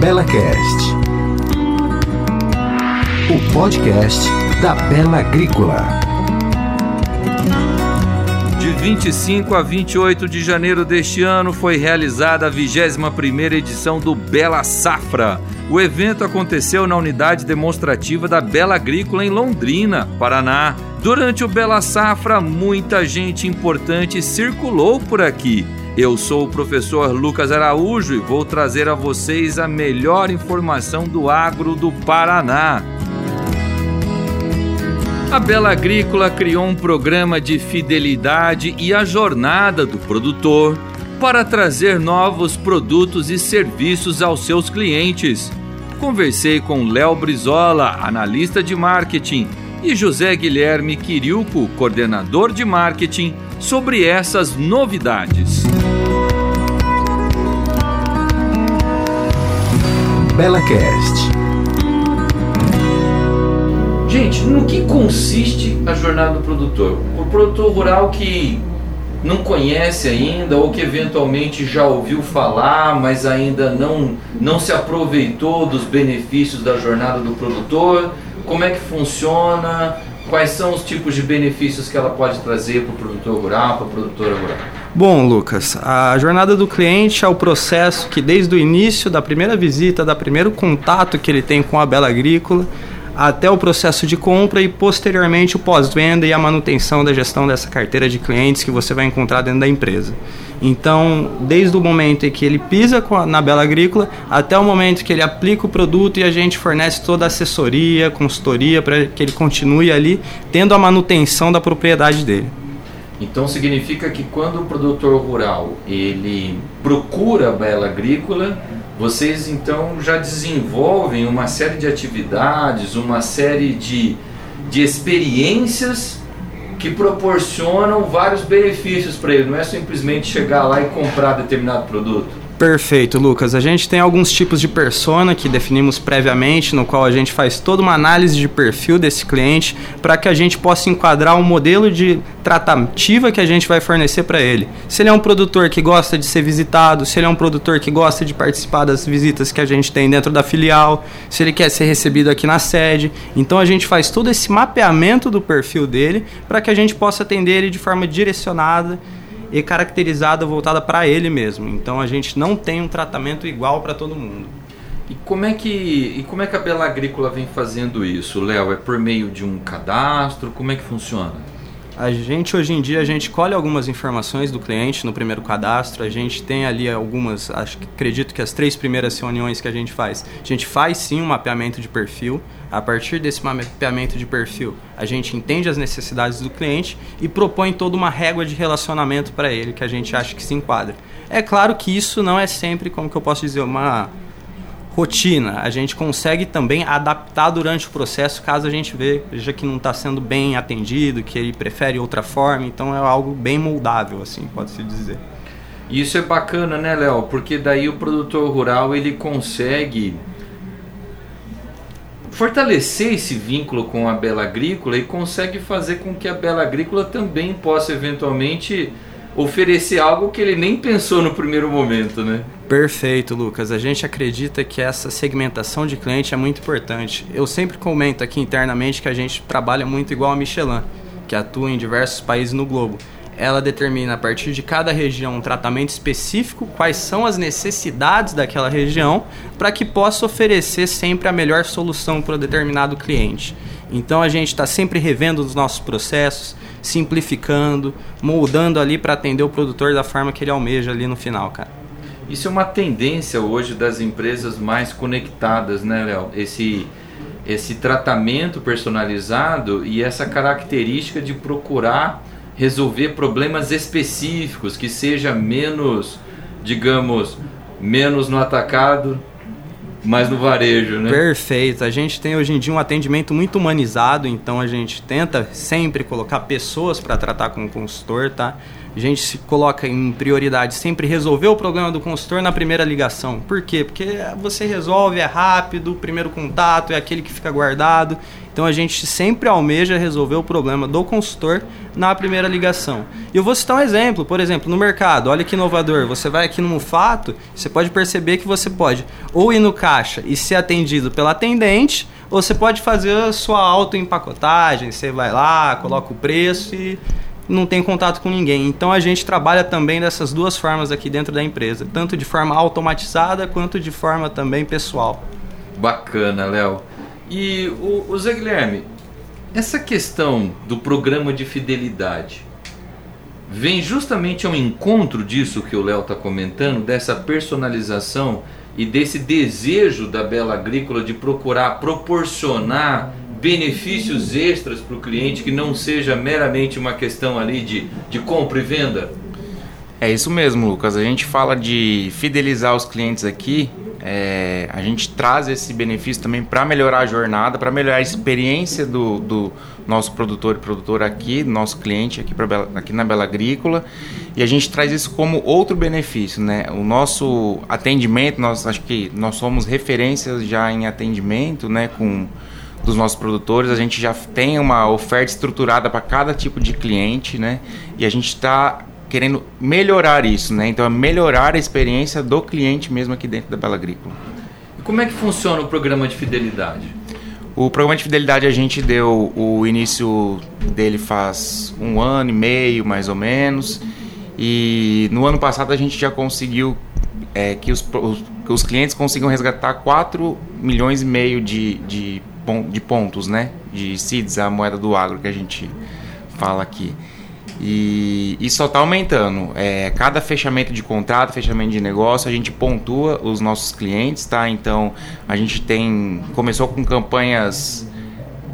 BelaCast, o podcast da Bela Agrícola. De 25 a 28 de janeiro deste ano foi realizada a 21ª edição do Bela Safra. O evento aconteceu na unidade demonstrativa da Bela Agrícola em Londrina, Paraná. Durante o Bela Safra, muita gente importante circulou por aqui. Eu sou o professor Lucas Araújo e vou trazer a vocês a melhor informação do agro do Paraná. A Bela Agrícola criou um programa de fidelidade e a jornada do produtor para trazer novos produtos e serviços aos seus clientes. Conversei com Léo Brizola, analista de marketing, e José Guilherme Quiriuco, coordenador de marketing, sobre essas novidades. BelaCast. Gente, no que consiste a jornada do produtor? O produtor rural que não conhece ainda ou que eventualmente já ouviu falar, mas ainda não, não se aproveitou dos benefícios da jornada do produtor, como é que funciona? Quais são os tipos de benefícios que ela pode trazer para o produtor rural, para a produtora rural? Bom, Lucas, a jornada do cliente é o processo que desde o início da primeira visita, da primeiro contato que ele tem com a Bela Agrícola, até o processo de compra e posteriormente o pós-venda e a manutenção da gestão dessa carteira de clientes que você vai encontrar dentro da empresa. Então, desde o momento em que ele pisa na Bela Agrícola até o momento que ele aplica o produto e a gente fornece toda a assessoria, consultoria para que ele continue ali tendo a manutenção da propriedade dele. Então significa que quando o produtor rural ele procura a Bela Agrícola, vocês então já desenvolvem uma série de atividades, uma série de, de experiências que proporcionam vários benefícios para ele. Não é simplesmente chegar lá e comprar determinado produto. Perfeito, Lucas. A gente tem alguns tipos de persona que definimos previamente, no qual a gente faz toda uma análise de perfil desse cliente para que a gente possa enquadrar o um modelo de tratativa que a gente vai fornecer para ele. Se ele é um produtor que gosta de ser visitado, se ele é um produtor que gosta de participar das visitas que a gente tem dentro da filial, se ele quer ser recebido aqui na sede. Então a gente faz todo esse mapeamento do perfil dele para que a gente possa atender ele de forma direcionada e caracterizada voltada para ele mesmo. Então a gente não tem um tratamento igual para todo mundo. E como é que e como é que a Bela Agrícola vem fazendo isso, Léo? É por meio de um cadastro? Como é que funciona? A gente hoje em dia a gente colhe algumas informações do cliente no primeiro cadastro. A gente tem ali algumas, acho, acredito que as três primeiras reuniões que a gente faz, a gente faz sim um mapeamento de perfil. A partir desse mapeamento de perfil, a gente entende as necessidades do cliente e propõe toda uma régua de relacionamento para ele que a gente acha que se enquadra. É claro que isso não é sempre, como que eu posso dizer, uma rotina, a gente consegue também adaptar durante o processo caso a gente veja que não está sendo bem atendido, que ele prefere outra forma, então é algo bem moldável, assim, pode-se dizer. Isso é bacana, né, Léo? Porque daí o produtor rural ele consegue fortalecer esse vínculo com a Bela Agrícola e consegue fazer com que a Bela Agrícola também possa eventualmente oferecer algo que ele nem pensou no primeiro momento, né? Perfeito, Lucas. A gente acredita que essa segmentação de cliente é muito importante. Eu sempre comento aqui internamente que a gente trabalha muito igual a Michelin, que atua em diversos países no globo. Ela determina a partir de cada região um tratamento específico, quais são as necessidades daquela região, para que possa oferecer sempre a melhor solução para determinado cliente. Então a gente está sempre revendo os nossos processos, simplificando, moldando ali para atender o produtor da forma que ele almeja ali no final, cara. Isso é uma tendência hoje das empresas mais conectadas, né, Léo? Esse esse tratamento personalizado e essa característica de procurar resolver problemas específicos que seja menos, digamos, menos no atacado mais no varejo, né? Perfeito. A gente tem hoje em dia um atendimento muito humanizado, então a gente tenta sempre colocar pessoas para tratar com o consultor, tá? A gente se coloca em prioridade sempre resolver o problema do consultor na primeira ligação. Por quê? Porque você resolve, é rápido, o primeiro contato é aquele que fica guardado. Então a gente sempre almeja resolver o problema do consultor na primeira ligação. E eu vou citar um exemplo, por exemplo, no mercado, olha que inovador, você vai aqui no Mufato, você pode perceber que você pode ou ir no caixa e ser atendido pela atendente, ou você pode fazer a sua autoempacotagem, você vai lá, coloca o preço e não tem contato com ninguém. Então a gente trabalha também dessas duas formas aqui dentro da empresa, tanto de forma automatizada quanto de forma também pessoal. Bacana, Léo. E o, o Zé Guilherme, essa questão do programa de fidelidade vem justamente ao encontro disso que o Léo está comentando, dessa personalização e desse desejo da Bela Agrícola de procurar proporcionar benefícios extras para o cliente que não seja meramente uma questão ali de, de compra e venda? É isso mesmo, Lucas. A gente fala de fidelizar os clientes aqui. É, a gente traz esse benefício também para melhorar a jornada, para melhorar a experiência do, do, nosso produtor e produtora aqui, nosso cliente aqui, pra, aqui na Bela Agrícola. E a gente traz isso como outro benefício, né? O nosso atendimento, nós acho que nós somos referências já em atendimento, né? Com dos nossos produtores. A gente já tem uma oferta estruturada para cada tipo de cliente, né? E a gente está querendo melhorar isso, né? Então é melhorar a experiência do cliente mesmo aqui dentro da Bela Agrícola. E como é que funciona o programa de fidelidade? O programa de fidelidade a gente deu o início dele faz um ano e meio, mais ou menos. E no ano passado a gente já conseguiu é, que, os, os, clientes consigam resgatar 4 milhões e meio de, de de pontos, né? De seeds, a moeda do agro que a gente fala aqui. E, e só está aumentando. É, cada fechamento de contrato, fechamento de negócio, a gente pontua os nossos clientes, tá? Então a gente tem. Começou com campanhas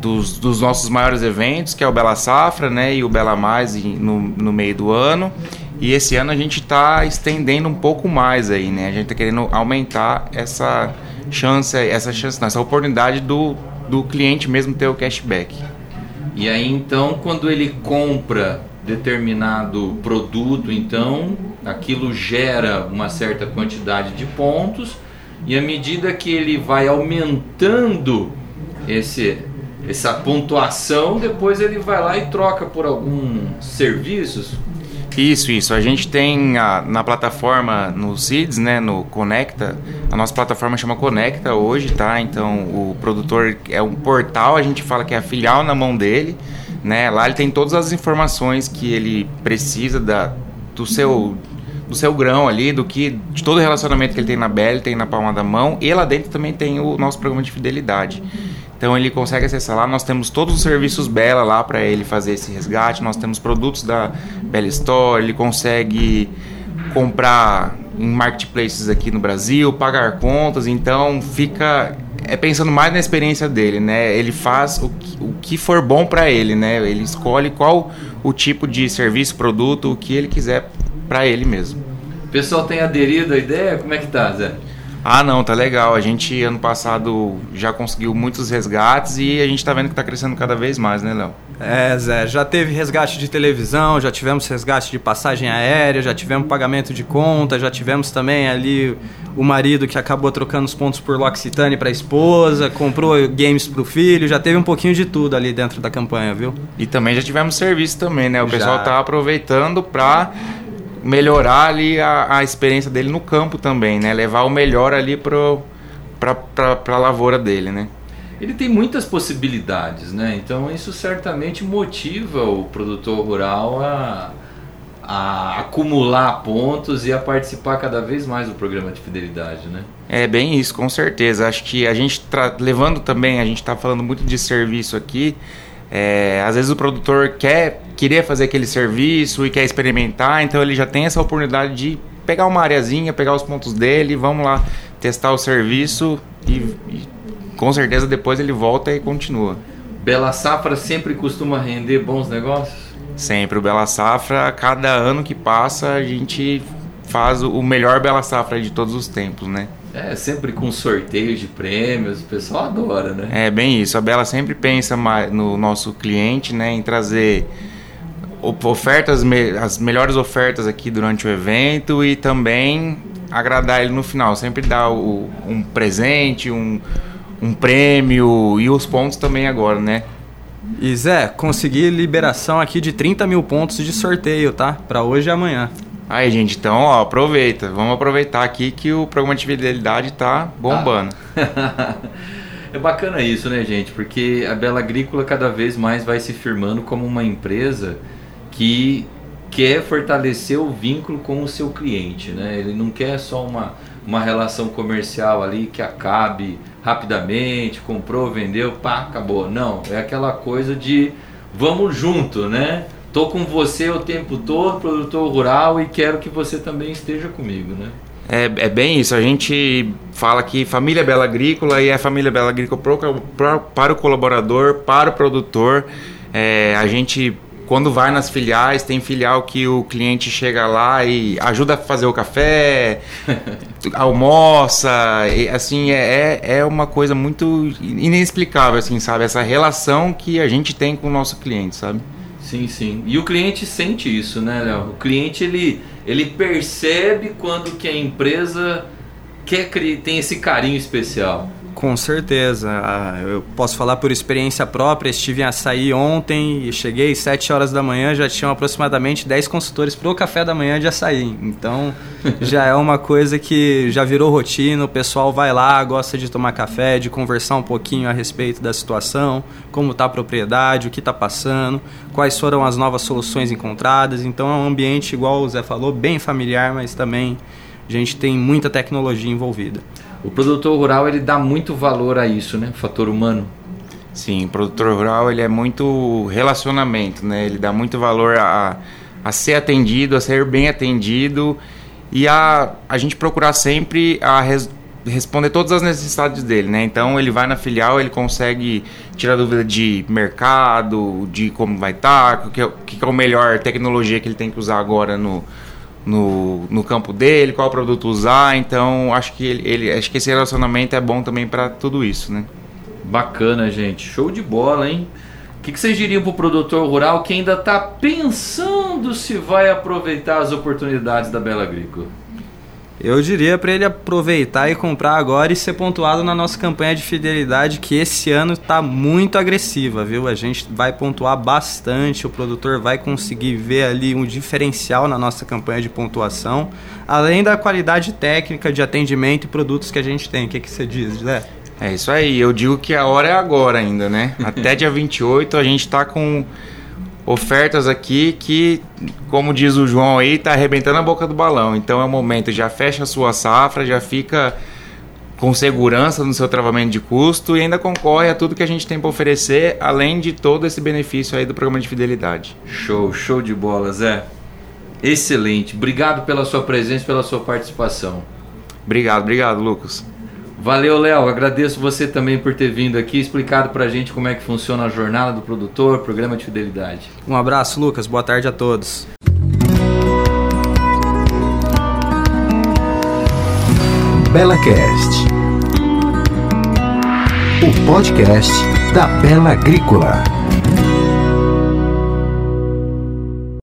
dos, dos nossos maiores eventos, que é o Bela Safra, né? E o Bela Mais no, no meio do ano. E esse ano a gente está estendendo um pouco mais aí, né? A gente está querendo aumentar essa chance, essa chance, não, essa oportunidade do, do cliente mesmo ter o cashback. E aí então, quando ele compra determinado produto, então aquilo gera uma certa quantidade de pontos e à medida que ele vai aumentando esse essa pontuação, depois ele vai lá e troca por alguns serviços isso, isso. A gente tem a, na plataforma, no Seeds, né, no Conecta, a nossa plataforma chama Conecta hoje, tá? Então o produtor é um portal, a gente fala que é a filial na mão dele, né? Lá ele tem todas as informações que ele precisa da, do seu do seu grão ali, do que de todo o relacionamento que ele tem na Belle, tem na palma da mão, e lá dentro também tem o nosso programa de fidelidade. Então ele consegue acessar lá. Nós temos todos os serviços Bela lá para ele fazer esse resgate. Nós temos produtos da Bela Store. Ele consegue comprar em marketplaces aqui no Brasil, pagar contas. Então fica é pensando mais na experiência dele, né? Ele faz o que, o que for bom para ele, né? Ele escolhe qual o tipo de serviço, produto, o que ele quiser para ele mesmo. O pessoal tem aderido à ideia? Como é que tá, Zé? Ah, não, tá legal. A gente ano passado já conseguiu muitos resgates e a gente tá vendo que tá crescendo cada vez mais, né, Léo? É, Zé, já teve resgate de televisão, já tivemos resgate de passagem aérea, já tivemos pagamento de conta, já tivemos também ali o marido que acabou trocando os pontos por L'Occitane para a esposa, comprou games pro filho, já teve um pouquinho de tudo ali dentro da campanha, viu? E também já tivemos serviço também, né? O já. pessoal tá aproveitando para melhorar ali a, a experiência dele no campo também, né? Levar o melhor ali pro, pra, pra, pra lavoura dele, né? Ele tem muitas possibilidades, né? Então isso certamente motiva o produtor rural a, a acumular pontos e a participar cada vez mais do programa de fidelidade, né? É bem isso, com certeza. Acho que a gente levando também, a gente está falando muito de serviço aqui. É, às vezes o produtor quer queria fazer aquele serviço e quer experimentar, então ele já tem essa oportunidade de pegar uma areazinha, pegar os pontos dele, vamos lá testar o serviço e, e com certeza depois ele volta e continua. Bela Safra sempre costuma render bons negócios? Sempre. O Bela Safra, cada ano que passa, a gente faz o melhor Bela Safra de todos os tempos, né? É, sempre com sorteios de prêmios, o pessoal adora, né? É, bem isso. A Bela sempre pensa no nosso cliente, né, em trazer ofertas, as melhores ofertas aqui durante o evento e também agradar ele no final. Sempre dar o, um presente, um, um prêmio e os pontos também agora, né? E Zé, consegui liberação aqui de 30 mil pontos de sorteio, tá? Para hoje e amanhã. Aí, gente, então, ó, aproveita. Vamos aproveitar aqui que o programa de fidelidade tá bombando. Ah. é bacana isso, né, gente? Porque a Bela Agrícola cada vez mais vai se firmando como uma empresa que quer fortalecer o vínculo com o seu cliente, né? Ele não quer só uma, uma relação comercial ali que acabe rapidamente, comprou, vendeu, pá, acabou. Não, é aquela coisa de vamos junto, né? Tô com você o tempo todo, produtor rural, e quero que você também esteja comigo, né? É, é bem isso. A gente fala que família Bela Agrícola e é família Bela Agrícola pro, pro, para o colaborador, para o produtor. É, a gente quando vai nas filiais, tem filial que o cliente chega lá e ajuda a fazer o café, almoça, e, assim, é, é, é uma coisa muito inexplicável, assim, sabe? Essa relação que a gente tem com o nosso cliente, sabe? Sim, sim. E o cliente sente isso, né, Léo? O cliente, ele, ele percebe quando que a empresa quer, tem esse carinho especial. Com certeza. Ah, eu posso falar por experiência própria. Estive em açaí ontem e cheguei às 7 horas da manhã, já tinham aproximadamente 10 consultores para o café da manhã de açaí. Então já é uma coisa que já virou rotina. O pessoal vai lá, gosta de tomar café, de conversar um pouquinho a respeito da situação, como está a propriedade, o que está passando, quais foram as novas soluções encontradas. Então é um ambiente, igual o Zé falou, bem familiar, mas também a gente tem muita tecnologia envolvida. O produtor rural ele dá muito valor a isso, né? fator humano. Sim, o produtor rural ele é muito relacionamento, né? Ele dá muito valor a, a ser atendido, a ser bem atendido e a, a gente procurar sempre a res, responder todas as necessidades dele, né? Então ele vai na filial, ele consegue tirar dúvida de mercado, de como vai estar, tá, o que, é, que é o melhor tecnologia que ele tem que usar agora no, no, no campo dele, qual produto usar. Então, acho que ele, ele acho que esse relacionamento é bom também para tudo isso, né? Bacana, gente. Show de bola, hein? O que, que vocês diriam para o produtor rural que ainda está pensando se vai aproveitar as oportunidades da Bela Agrícola? Eu diria para ele aproveitar e comprar agora e ser pontuado na nossa campanha de fidelidade, que esse ano está muito agressiva, viu? A gente vai pontuar bastante, o produtor vai conseguir ver ali um diferencial na nossa campanha de pontuação, além da qualidade técnica de atendimento e produtos que a gente tem. O que, que você diz, Zé? É isso aí, eu digo que a hora é agora ainda, né? Até dia 28 a gente está com ofertas aqui que, como diz o João aí, tá arrebentando a boca do balão. Então é o momento, já fecha a sua safra, já fica com segurança no seu travamento de custo e ainda concorre a tudo que a gente tem para oferecer, além de todo esse benefício aí do programa de fidelidade. Show, show de bola, Zé. Excelente. Obrigado pela sua presença, pela sua participação. Obrigado, obrigado, Lucas. Valeu, Léo. Agradeço você também por ter vindo aqui, explicado pra gente como é que funciona a jornada do produtor, programa de fidelidade. Um abraço, Lucas. Boa tarde a todos. Bela Cast, o podcast da Bela Agrícola.